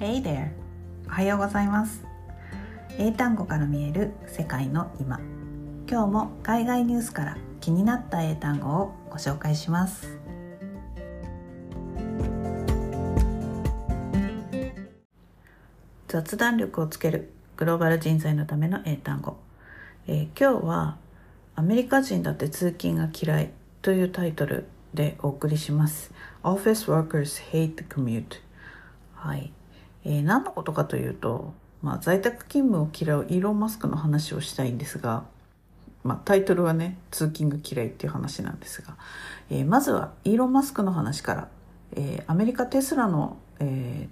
Hey there! おはようございます。英単語から見える世界の今。今日も海外ニュースから気になった英単語をご紹介します。雑談力をつけるグローバル人材のための英単語、えー、今日はアメリカ人だって通勤が嫌いというタイトルでお送りします。Office workers hate the commute. はい、えー、何のことかというと、まあ、在宅勤務を嫌うイーロン・マスクの話をしたいんですが、まあ、タイトルはね通勤が嫌いっていう話なんですが、えー、まずはイーロン・マスクの話から、えー、アメリカテスラの、え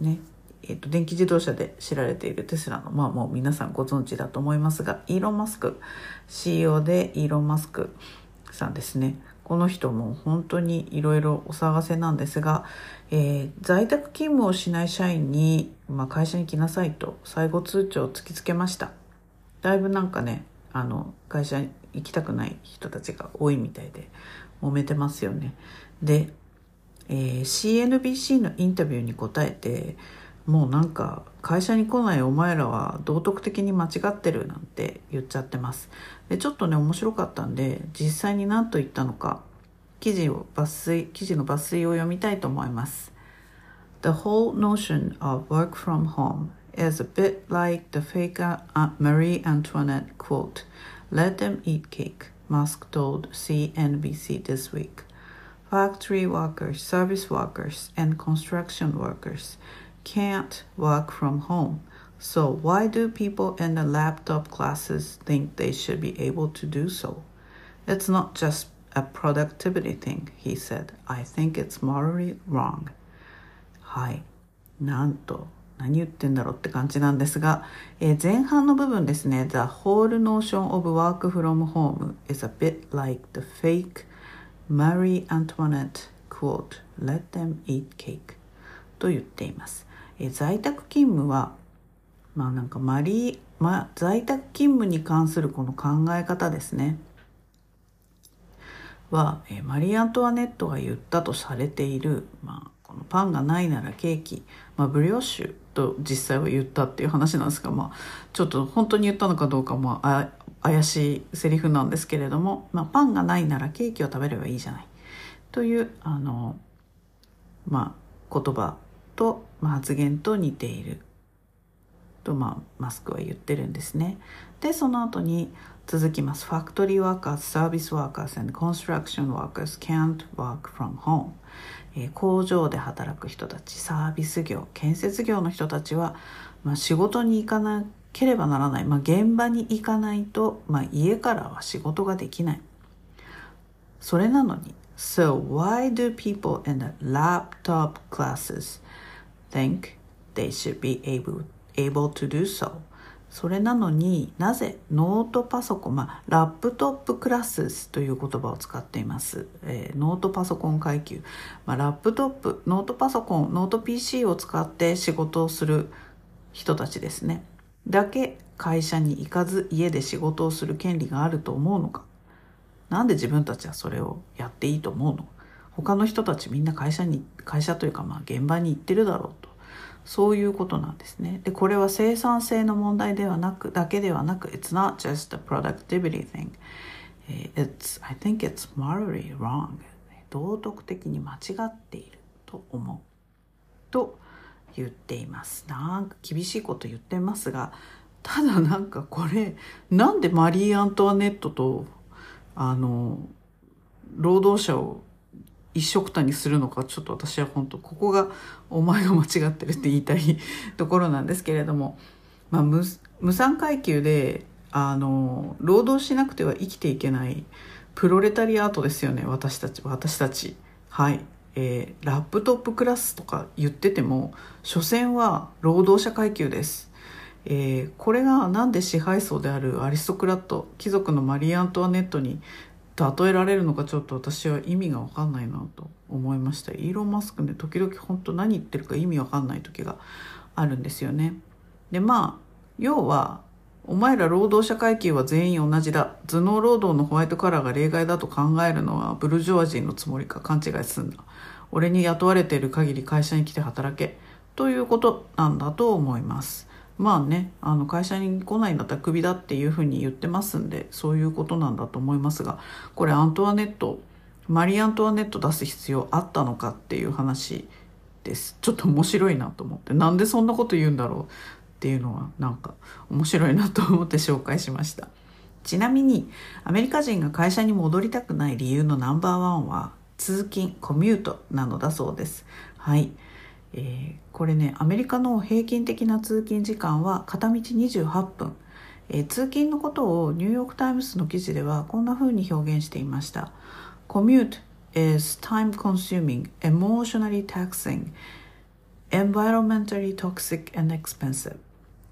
ー、ねえーと、電気自動車で知られているテスラの、まあもう皆さんご存知だと思いますが、イーロン・マスク、CEO でイーロン・マスクさんですね。この人も本当にいろいろお騒がせなんですが、えー、在宅勤務をしない社員に、まあ、会社に来なさいと最後通知を突きつけました。だいぶなんかね、あの、会社に行きたくない人たちが多いみたいで、揉めてますよね。で、えー、CNBC のインタビューに答えて、もうなんか会社に来ないお前らは道徳的に間違ってるなんて言っちゃってますでちょっとね面白かったんで実際に何と言ったのか記事を抜粋記事の抜粋を読みたいと思います The whole notion of work from home is a bit like the faker Marie Antoinette quote Let them eat cake Musk told CNBC this week Factory workers, service workers, and construction workers can't work from home. So, why do people in the laptop classes think they should be able to do so? It's not just a productivity thing, he said. I think it's morally wrong. はい。なんと、何言ってんだろうって感じなんですが、えー、前半の部分ですね。The whole notion of work from home is a bit like the fake Marie Antoinette quote, let them eat cake と言っています。 え在宅勤務はまあなんかマリー、ま、在宅勤務に関するこの考え方ですね。は、えマリー・アントワネットが言ったとされている、まあ、このパンがないならケーキ、まあ、ブリオッシュと実際は言ったっていう話なんですが、まあ、ちょっと本当に言ったのかどうかもあ怪しいセリフなんですけれども、まあ、パンがないならケーキを食べればいいじゃない。というあの、まあ、言葉と、発言と似ていると、まあ、マスクは言ってるんですね。でその後に続きます。Factory workers, service workers and construction workers can't work from home、え、工場で働く人たちサービス業建設業の人たちは、まあ、仕事に行かなければならない、まあ、現場に行かないと、まあ、家からは仕事ができないそれなのに So why do people in the laptop classes think they should be able, able to do so. それなのになぜノートパソコン、まあ、 laptop class という言葉を使っています。えー、ノートパソコン階級。まあ、ラップトップ、ノートパソコン、ノート PC を使って仕事をする人たちですね。だけ会社に行かず家で仕事をする権利があると思うのか。なんで自分たちはそれをやっていいと思うの？他の人たちみんな会社に会社というかまあ現場に行ってるだろうそういうことなんですね。でこれは生産性の問題ではなくだけではなく It's not just a productivity thing. It's I think it's morally wrong. 道徳的に間違っていると思う。と言っています。なんか厳しいこと言ってますがただなんかこれなんでマリー・アントワネットとあの労働者を一緒くたにするのかちょっと私は本当ここがお前が間違ってるって言いたいところなんですけれども、まあ、無無産階級であの労働しなくては生きていけないプロレタリアートですよね私たち私たち。はい、えー、ラップトップクラスとか言ってても所詮は労働者階級です。えー、これが何で支配層であるアリストクラット貴族のマリー・アントワネットに例えられるのかちょっと私は意味が分かんないなと思いました。イーロン・マスクね時々本当何言ってるか意味分かんない時があるんですよね。でまあ要はお前ら労働者階級は全員同じだ。頭脳労働のホワイトカラーが例外だと考えるのはブルジョワジーのつもりか勘違いすんな。俺に雇われている限り会社に来て働け。ということなんだと思います。まあねあの会社に来ないんだったらクビだっていうふうに言ってますんでそういうことなんだと思いますがこれアントワネットマリー・アントワネット出す必要あったのかっていう話です。ちょっと面白いなと思ってなんでそんなこと言うんだろうっていうのはなんか面白いなと思って紹介しました。ちなみにアメリカ人が会社に戻りたくない理由のナンバーワンは通勤コミュートなのだそうです。はい、えー、これねアメリカの平均的な通勤時間は片道28分えー、通勤のことをニューヨーク・タイムズの記事ではこんな風に表現していました。Commute is time consuming, emotionally taxing, environmentally toxic and expensive.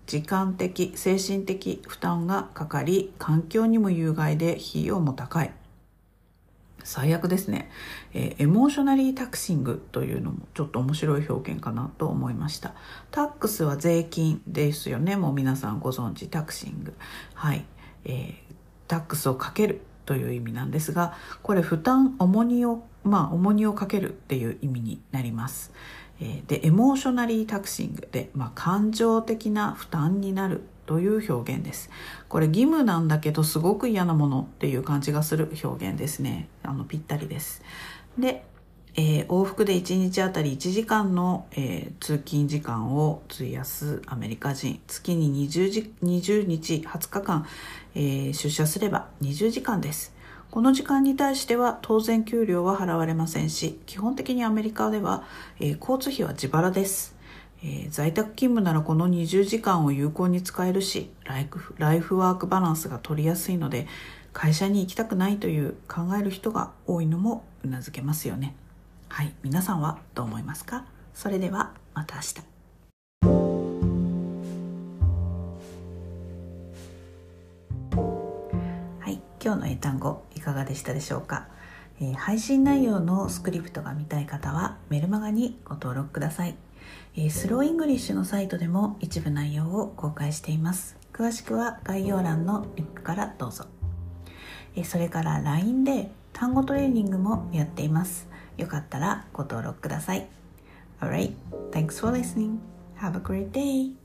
時間的、精神的負担がかかり、環境にも有害で費用も高い。最悪ですね、えー、エモーショナリータクシングというのもちょっと面白い表現かなと思いました。タックスは税金ですよね。もう皆さんご存知タクシング。はい、えー、タックスをかけるという意味なんですがこれ負担重荷をまあ重荷をかけるっていう意味になります。えー、でエモーショナリータクシングで、まあ、感情的な負担になるという表現です。これ義務なんだけどすごく嫌なものっていう感じがする表現ですね。あのぴったりです。で、えー、往復で1日あたり1時間の、えー、通勤時間を費やすアメリカ人月に 20, 時20日20日間、えー、出社すれば20時間ですこの時間に対しては当然給料は払われませんし基本的にアメリカでは、え交通費は自腹です、え在宅勤務ならこの20時間を有効に使えるしライフライフワークバランスが取りやすいので会社に行きたくないという考える人が多いのもうなずけますよね。はい皆さんはどう思いますか？それではまた明日。はい今日の英単語いかがでしたでしょうか、えー、配信内容のスクリプトが見たい方はメルマガにご登録ください、Slow English のサイトでも一部内容を公開しています詳しくは概要欄のリンクからどうぞ、それから LINE で単語トレーニングもやっていますよかったらご登録ください。Alright, thanks for listening. Have a great day.